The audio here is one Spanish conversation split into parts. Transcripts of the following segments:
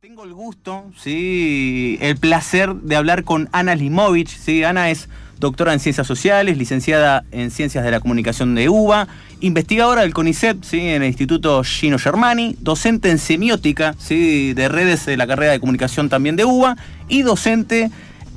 Tengo el gusto, sí, el placer de hablar con Ana Limovich. Sí, Ana es doctora en Ciencias Sociales, licenciada en Ciencias de la Comunicación de UBA, investigadora del CONICET, sí, en el Instituto Gino Germani, docente en semiótica, sí, de redes de la carrera de comunicación también de UBA y docente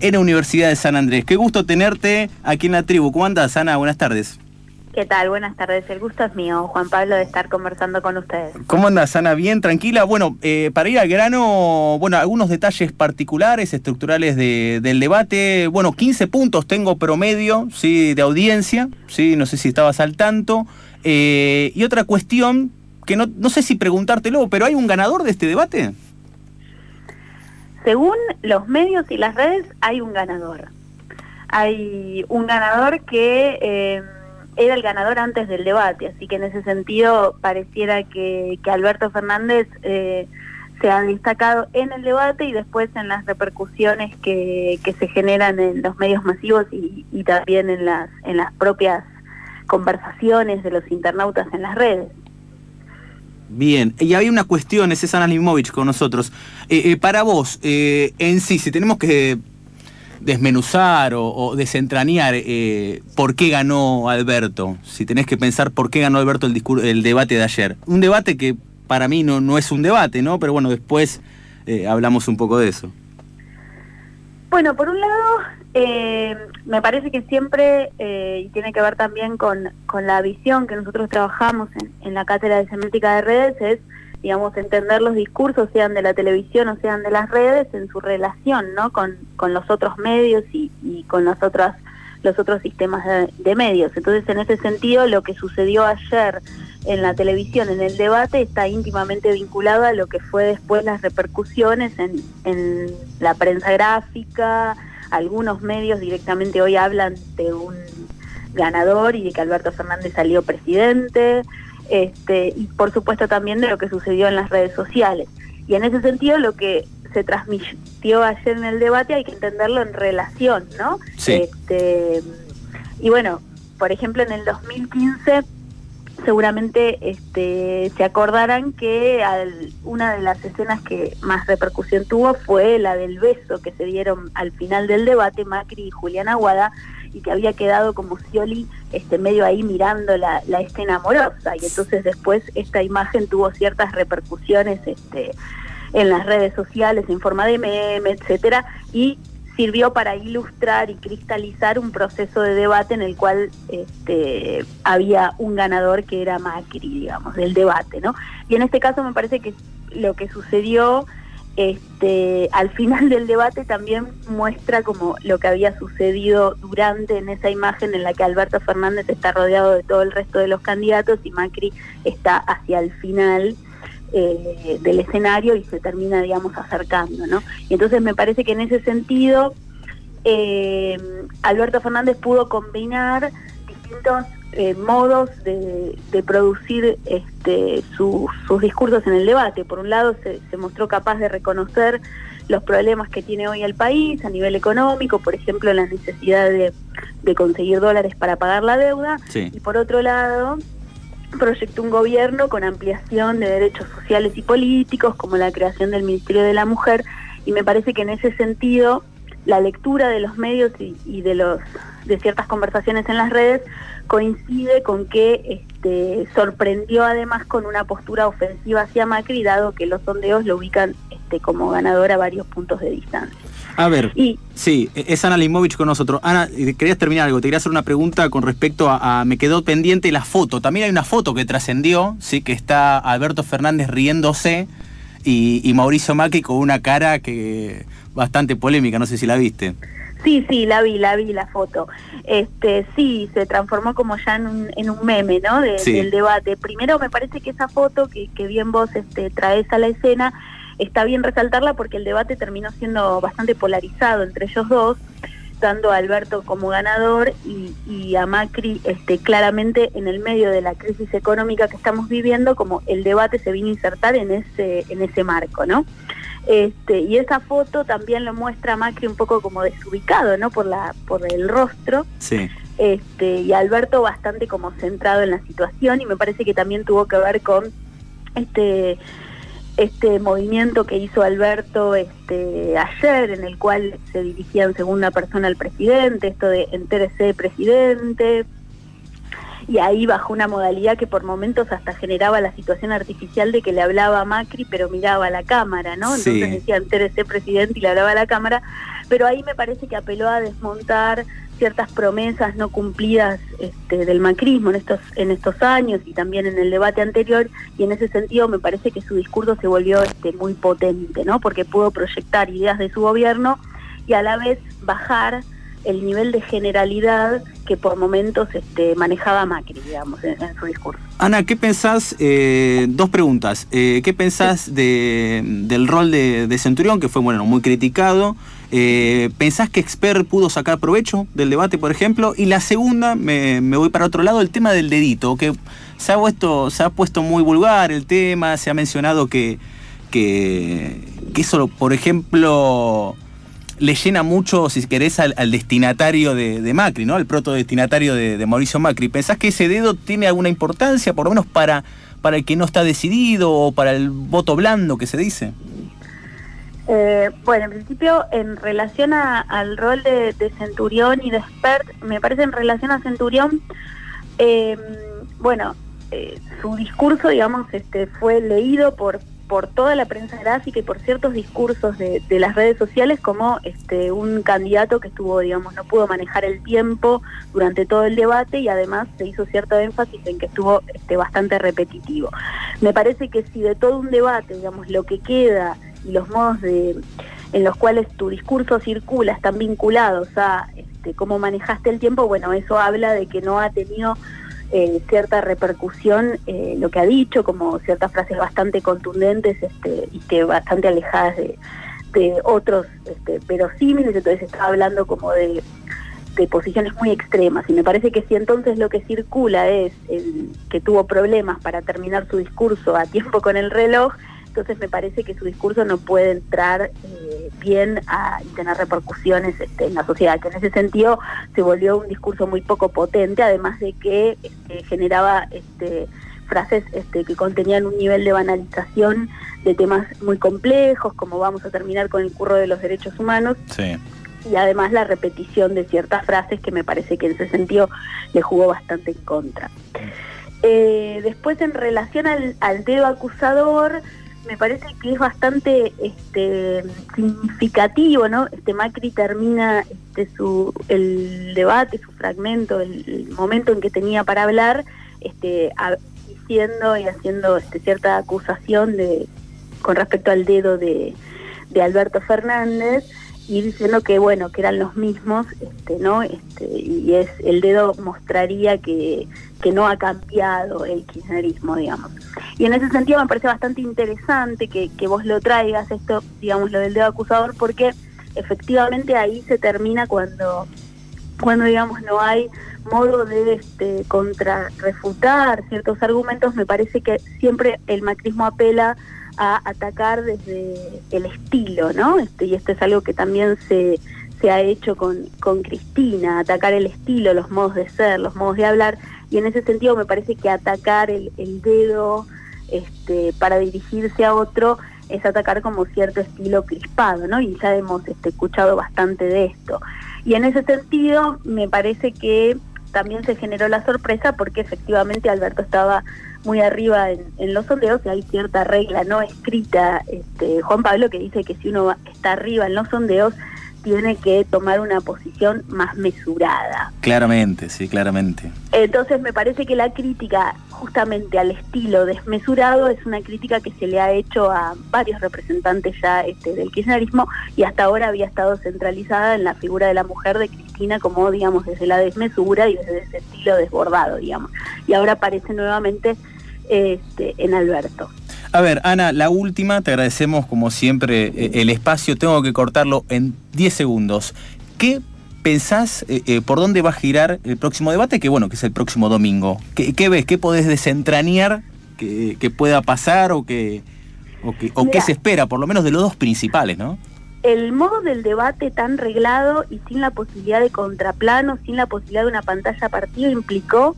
en la Universidad de San Andrés. Qué gusto tenerte aquí en la tribu. ¿Cómo andas, Ana? Buenas tardes. ¿Qué tal? Buenas tardes. El gusto es mío, Juan Pablo, de estar conversando con ustedes. ¿Cómo andas, Ana? ¿Bien? ¿Tranquila? Bueno, eh, para ir al grano, bueno, algunos detalles particulares, estructurales del debate. Bueno, 15 puntos tengo promedio, ¿sí? De audiencia, ¿sí? No sé si estabas al tanto. Eh, y otra cuestión, que no, no sé si preguntártelo, pero ¿hay un ganador de este debate? Según los medios y las redes, hay un ganador. Hay un ganador que... Eh, era el ganador antes del debate, así que en ese sentido pareciera que, Alberto Fernández eh, se ha destacado en el debate y después en las repercusiones que, se generan en los medios masivos y, también en las, en las propias conversaciones de los internautas en las redes. Bien, y hay una cuestión, es Ana Limovich con nosotros. Eh, eh, para vos, en sí, si tenemos que desmenuzar o, desentrañar eh, por qué ganó Alberto, si tenés que pensar por qué ganó Alberto el, el debate de ayer. Un debate que para mí no, no es un debate, ¿no? Pero bueno, después eh, hablamos un poco de eso. Bueno, por un lado, eh, me parece que siempre, y tiene que ver también con, con, la visión que nosotros trabajamos en, en la cátedra de semántica de redes, es digamos, entender los discursos, sean de la televisión o sean de las redes, en su relación, ¿no? Con, con los otros medios y, y con las los otros sistemas de, medios. Entonces, en ese sentido, lo que sucedió ayer en la televisión, en el debate, está íntimamente vinculado a lo que fue después las repercusiones en, en la prensa gráfica. Algunos medios directamente hoy hablan de un ganador y de que Alberto Fernández salió presidente este, y por supuesto también de lo que sucedió en las redes sociales. Y en ese sentido lo que se transmitió ayer en el debate hay que entenderlo en relación, ¿no? Este, y bueno, por ejemplo en el 2015 seguramente este, se acordarán que una de las escenas que más repercusión tuvo fue la del beso que se dieron al final del debate Macri y Julián Aguada y que había quedado como Scioli este, medio ahí mirando la, escena amorosa y entonces después esta imagen tuvo ciertas repercusiones este, en las redes sociales en forma de meme, etcétera, y sirvió para ilustrar y cristalizar un proceso de debate en el cual este, había un ganador que era Macri, digamos, del debate, ¿no? Y en este caso me parece que lo que sucedió este, al final del debate también muestra como lo que había sucedido durante en esa imagen en la que Alberto Fernández está rodeado de todo el resto de los candidatos y Macri está hacia el final eh, del escenario y se termina, digamos, acercando, ¿no? Y entonces me parece que en ese sentido eh, Alberto Fernández pudo combinar distintos eh, modos de, producir este, sus discursos en el debate. Por un lado, se, mostró capaz de reconocer los problemas que tiene hoy el país a nivel económico, por ejemplo, la necesidad de, conseguir dólares para pagar la deuda, y por otro lado, proyectó un gobierno con ampliación de derechos sociales y políticos, como la creación del Ministerio de la Mujer, y me parece que en ese sentido la lectura de los medios y, de los de ciertas conversaciones en las redes coincide con que este, sorprendió además con una postura ofensiva hacia Macri, dado que los sondeos lo ubican este, como ganador a varios puntos de distancia. A ver, y, sí, es Ana Limovich con nosotros. Ana, querías terminar algo, te quería hacer una pregunta con respecto a, me quedó pendiente la foto. También hay una foto que trascendió, sí, que está Alberto Fernández riéndose y, y Mauricio Macri con una cara que bastante polémica, no sé si la viste. Sí, sí, la vi, la vi la foto. Este, sí, se transformó como ya en un, en un meme, ¿no? Del debate. Primero me parece que esa foto que, que bien vos este, traes a la escena, está bien resaltarla porque el debate terminó siendo bastante polarizado entre ellos dos, dando a Alberto como ganador y, y, a Macri este, claramente en el medio de la crisis económica que estamos viviendo, como el debate se vino a insertar en ese, en ese marco, ¿no? Este, y esa foto también lo muestra Macri un poco como desubicado, ¿no? Por la, por el rostro. Sí. Este, y Alberto bastante como centrado en la situación, y me parece que también tuvo que ver con este este movimiento que hizo Alberto este, ayer, en el cual se dirigía en segunda persona al presidente, esto de entérese presidente, y ahí bajó una modalidad que por momentos hasta generaba la situación artificial de que le hablaba a Macri pero miraba a la cámara, ¿no? Entonces decía entérese presidente y le hablaba a la cámara, pero ahí me parece que apeló a desmontar ciertas promesas no cumplidas este, del macrismo en estos en estos años y también en el debate anterior. Y en ese sentido me parece que su discurso se volvió este, muy potente no porque pudo proyectar ideas de su gobierno y a la vez bajar el nivel de generalidad que por momentos este, manejaba Macri, digamos, en, su discurso. Ana, ¿qué pensás? Eh, dos preguntas. Eh, ¿Qué pensás de, del rol de, de, Centurión, que fue bueno, muy criticado? Eh, ¿Pensás que Expert pudo sacar provecho del debate, por ejemplo? Y la segunda, me, voy para otro lado, el tema del dedito, que se ha, puesto, se ha puesto muy vulgar el tema, se ha mencionado que, que, que eso, por ejemplo, le llena mucho, si querés, al, destinatario de, Macri, ¿no? Al protodestinatario de, de Mauricio Macri. ¿Pensás que ese dedo tiene alguna importancia, por lo menos para, para el que no está decidido o para el voto blando que se dice? Eh, bueno, en principio, en relación al rol de, Centurión y de Expert, me parece en relación a Centurión, em, bueno, eh, su discurso, digamos, este, fue leído por, por toda la prensa gráfica y por ciertos discursos de, las redes sociales como este, un candidato que estuvo, digamos, no pudo manejar el tiempo durante todo el debate y además se hizo cierto énfasis en que estuvo este, bastante repetitivo. Me parece que si de todo un debate, digamos, lo que queda y los modos de, en los cuales tu discurso circula están vinculados a este, cómo manejaste el tiempo, bueno, eso habla de que no ha tenido eh, cierta repercusión eh, lo que ha dicho, como ciertas frases bastante contundentes este, y que bastante alejadas de, otros este, verosímiles, entonces estaba hablando como de, de posiciones muy extremas. Y me parece que si entonces lo que circula es que tuvo problemas para terminar su discurso a tiempo con el reloj, entonces me parece que su discurso no puede entrar eh, bien a, y tener repercusiones este, en la sociedad, que en ese sentido se volvió un discurso muy poco potente, además de que este, generaba este, frases este, que contenían un nivel de banalización de temas muy complejos, como vamos a terminar con el curro de los derechos humanos. Y además la repetición de ciertas frases que me parece que en ese sentido le jugó bastante en contra. Eh, después en relación al, al dedo acusador, me parece que es bastante este, significativo, ¿no? Este Macri termina este, su, el debate, su fragmento, el, momento en que tenía para hablar, este, diciendo y haciendo este, cierta acusación de con respecto al dedo de, de Alberto Fernández y diciendo que bueno que eran los mismos este no este y es el dedo mostraría que, que no ha cambiado el kirchnerismo digamos y en ese sentido me parece bastante interesante que, que vos lo traigas esto digamos lo del dedo acusador porque efectivamente ahí se termina cuando cuando digamos no hay modo de este contrarrefutar ciertos argumentos me parece que siempre el macrismo apela a atacar desde el estilo, ¿no? Este, y esto es algo que también se, se ha hecho con, con Cristina, atacar el estilo, los modos de ser, los modos de hablar, y en ese sentido me parece que atacar el, el dedo este, para dirigirse a otro es atacar como cierto estilo crispado, ¿no? Y ya hemos este, escuchado bastante de esto. Y en ese sentido me parece que también se generó la sorpresa porque efectivamente Alberto estaba muy arriba en, los sondeos y hay cierta regla no escrita, este, Juan Pablo, que dice que si uno está arriba en los sondeos, tiene que tomar una posición más mesurada. Claramente, sí, claramente. Entonces me parece que la crítica justamente al estilo desmesurado es una crítica que se le ha hecho a varios representantes ya este, del kirchnerismo y hasta ahora había estado centralizada en la figura de la mujer de Cristina como digamos desde la desmesura y desde ese estilo desbordado, digamos. Y ahora aparece nuevamente este, en Alberto. A ver, Ana, la última, te agradecemos como siempre eh, el espacio, tengo que cortarlo en 10 segundos. ¿Qué pensás, eh, eh, por dónde va a girar el próximo debate? Que bueno, que es el próximo domingo. ¿Qué, ves? ¿Qué podés desentrañar que, pueda pasar o, que, o, qué se espera, por lo menos de los dos principales, no? El modo del debate tan reglado y sin la posibilidad de contraplano, sin la posibilidad de una pantalla partido, implicó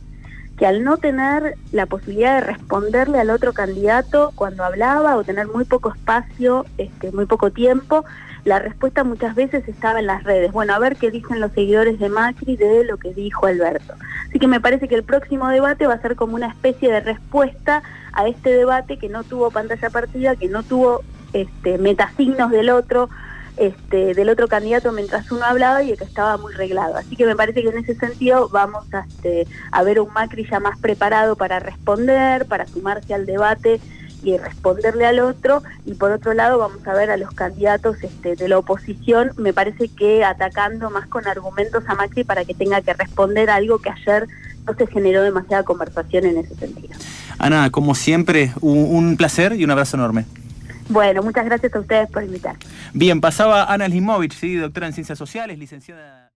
que al no tener la posibilidad de responderle al otro candidato cuando hablaba o tener muy poco espacio, este, muy poco tiempo, la respuesta muchas veces estaba en las redes. Bueno, a ver qué dicen los seguidores de Macri de lo que dijo Alberto. Así que me parece que el próximo debate va a ser como una especie de respuesta a este debate que no tuvo pantalla partida, que no tuvo este, metasignos del otro, este, del otro candidato mientras uno hablaba y el que estaba muy reglado. Así que me parece que en ese sentido vamos a, este, a ver un Macri ya más preparado para responder, para sumarse al debate y responderle al otro y por otro lado vamos a ver a los candidatos este, de la oposición me parece que atacando más con argumentos a Macri para que tenga que responder algo que ayer no se generó demasiada conversación en ese sentido. Ana, como siempre, un, placer y un abrazo enorme. Bueno, muchas gracias a ustedes por invitar. Bien, pasaba Ana Limovich, ¿sí? doctora en Ciencias Sociales, licenciada...